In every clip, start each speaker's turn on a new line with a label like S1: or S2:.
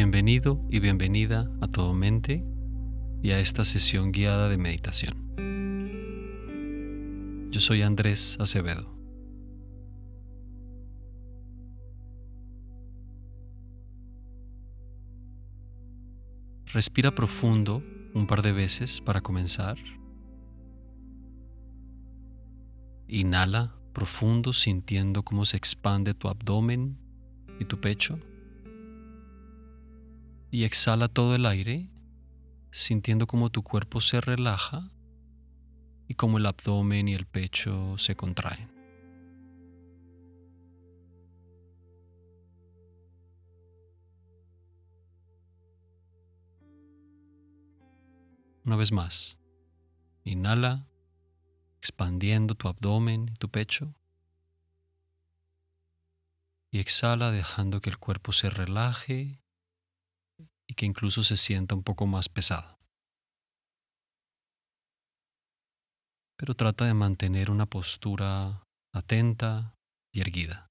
S1: Bienvenido y bienvenida a todo mente y a esta sesión guiada de meditación. Yo soy Andrés Acevedo. Respira profundo un par de veces para comenzar. Inhala profundo sintiendo cómo se expande tu abdomen y tu pecho. Y exhala todo el aire sintiendo cómo tu cuerpo se relaja y cómo el abdomen y el pecho se contraen. Una vez más, inhala, expandiendo tu abdomen y tu pecho. Y exhala dejando que el cuerpo se relaje y que incluso se sienta un poco más pesado. Pero trata de mantener una postura atenta y erguida.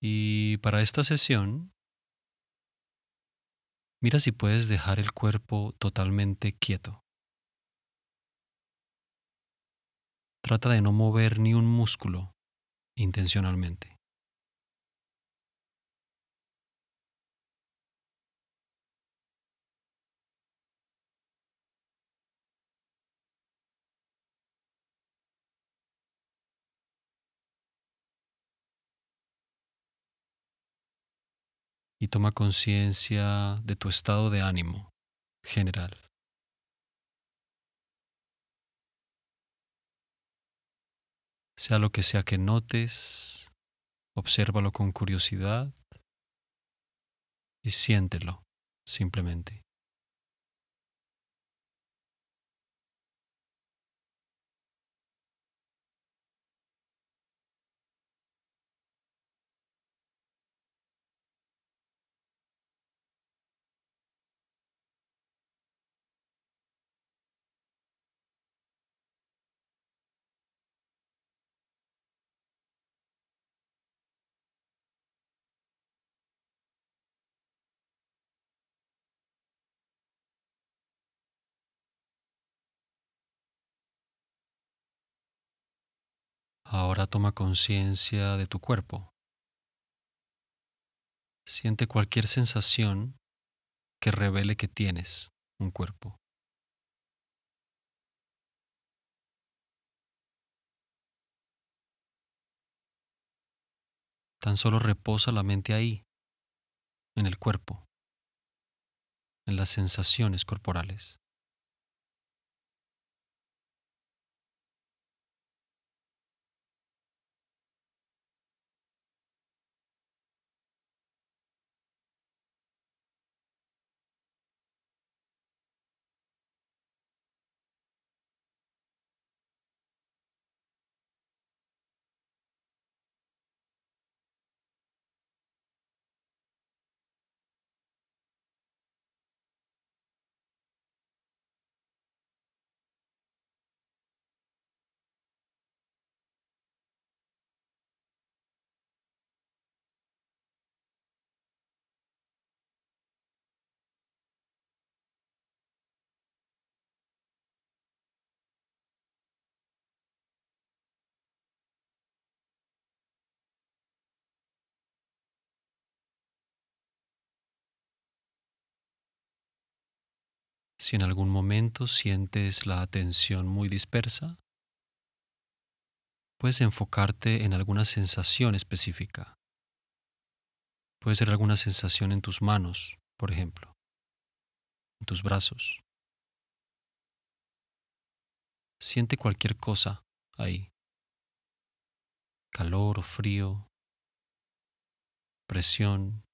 S1: Y para esta sesión, mira si puedes dejar el cuerpo totalmente quieto. Trata de no mover ni un músculo intencionalmente. Y toma conciencia de tu estado de ánimo general. Sea lo que sea que notes, obsérvalo con curiosidad y siéntelo simplemente. Ahora toma conciencia de tu cuerpo. Siente cualquier sensación que revele que tienes un cuerpo. Tan solo reposa la mente ahí, en el cuerpo, en las sensaciones corporales. Si en algún momento sientes la atención muy dispersa, puedes enfocarte en alguna sensación específica. Puede ser alguna sensación en tus manos, por ejemplo, en tus brazos. Siente cualquier cosa ahí. Calor o frío, presión,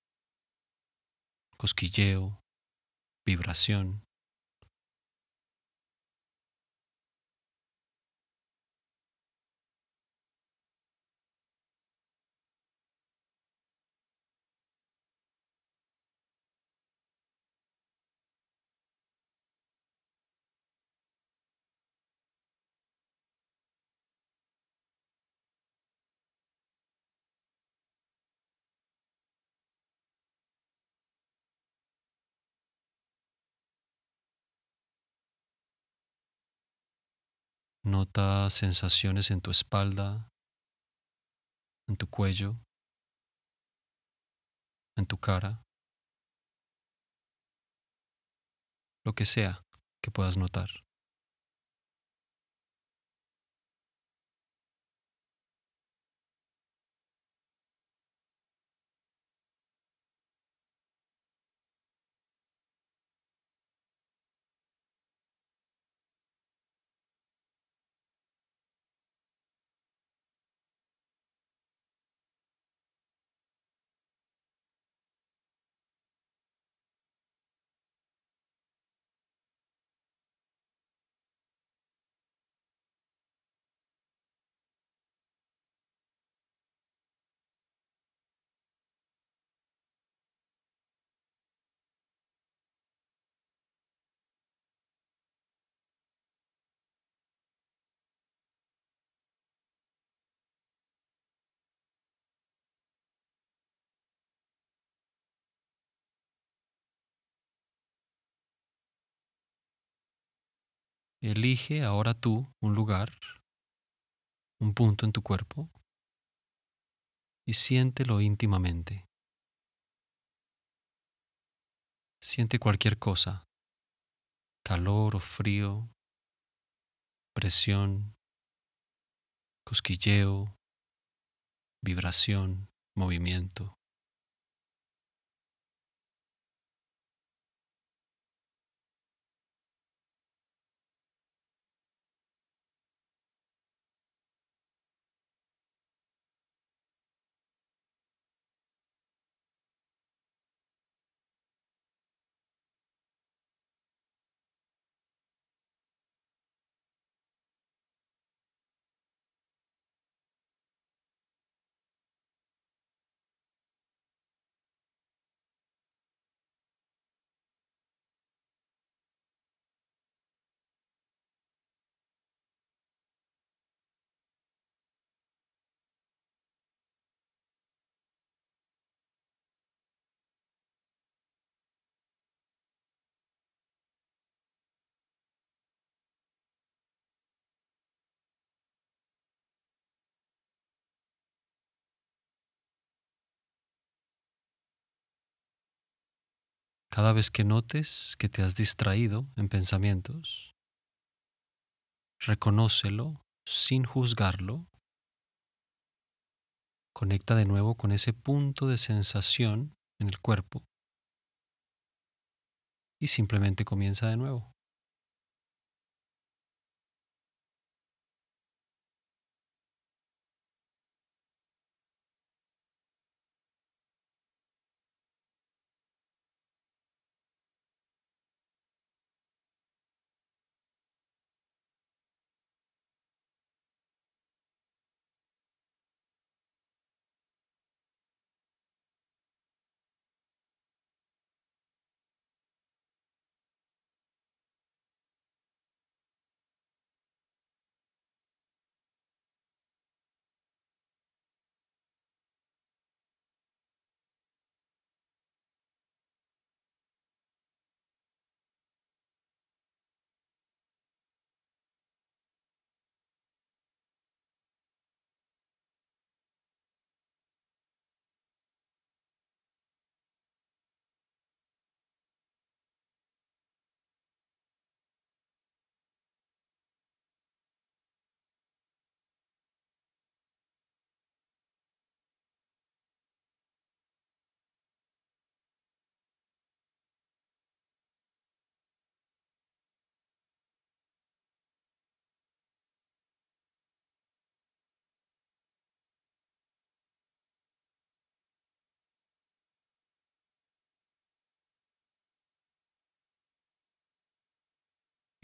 S1: cosquilleo, vibración. Nota sensaciones en tu espalda, en tu cuello, en tu cara, lo que sea que puedas notar. Elige ahora tú un lugar, un punto en tu cuerpo y siéntelo íntimamente. Siente cualquier cosa, calor o frío, presión, cosquilleo, vibración, movimiento. Cada vez que notes que te has distraído en pensamientos, reconócelo sin juzgarlo. Conecta de nuevo con ese punto de sensación en el cuerpo y simplemente comienza de nuevo.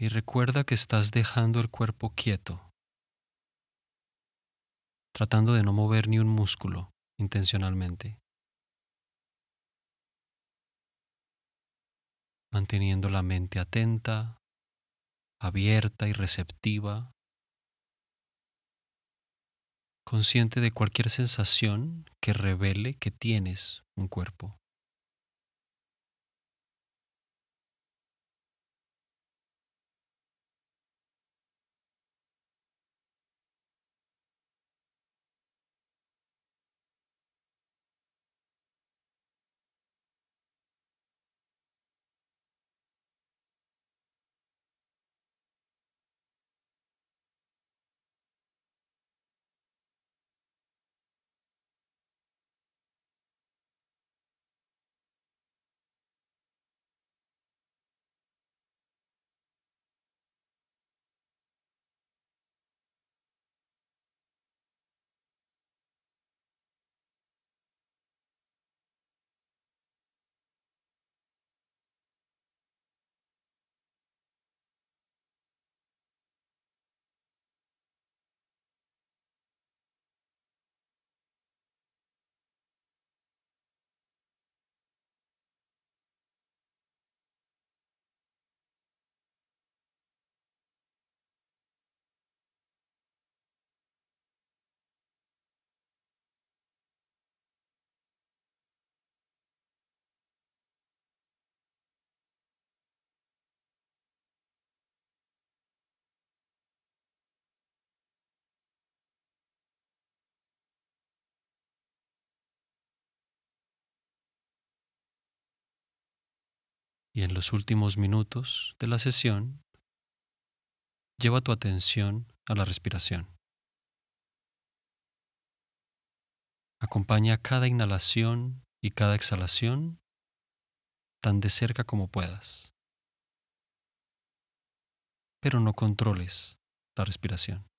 S1: Y recuerda que estás dejando el cuerpo quieto, tratando de no mover ni un músculo intencionalmente, manteniendo la mente atenta, abierta y receptiva, consciente de cualquier sensación que revele que tienes un cuerpo. Y en los últimos minutos de la sesión, lleva tu atención a la respiración. Acompaña cada inhalación y cada exhalación tan de cerca como puedas. Pero no controles la respiración.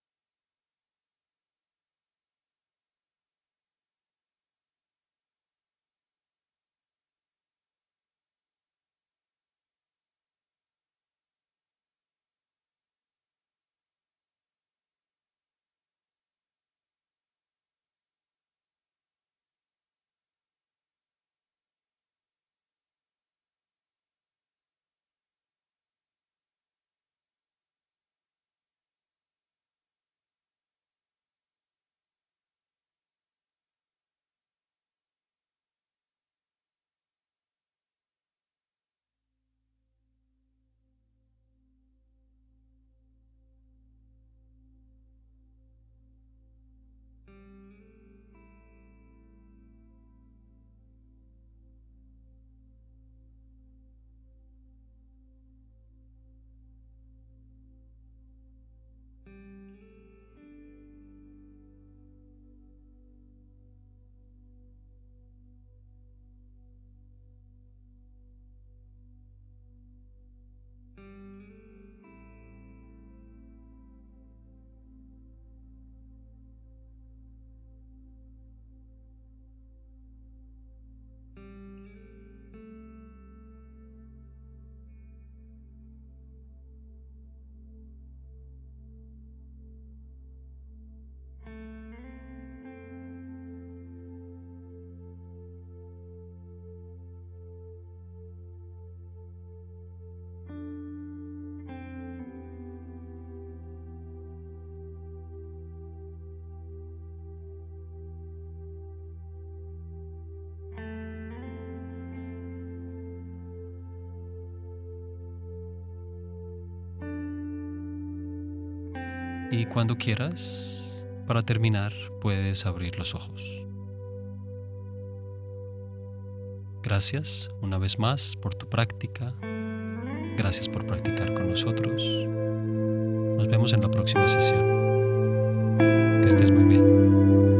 S1: Y cuando quieras, para terminar, puedes abrir los ojos. Gracias una vez más por tu práctica. Gracias por practicar con nosotros. Nos vemos en la próxima sesión. Que estés muy bien.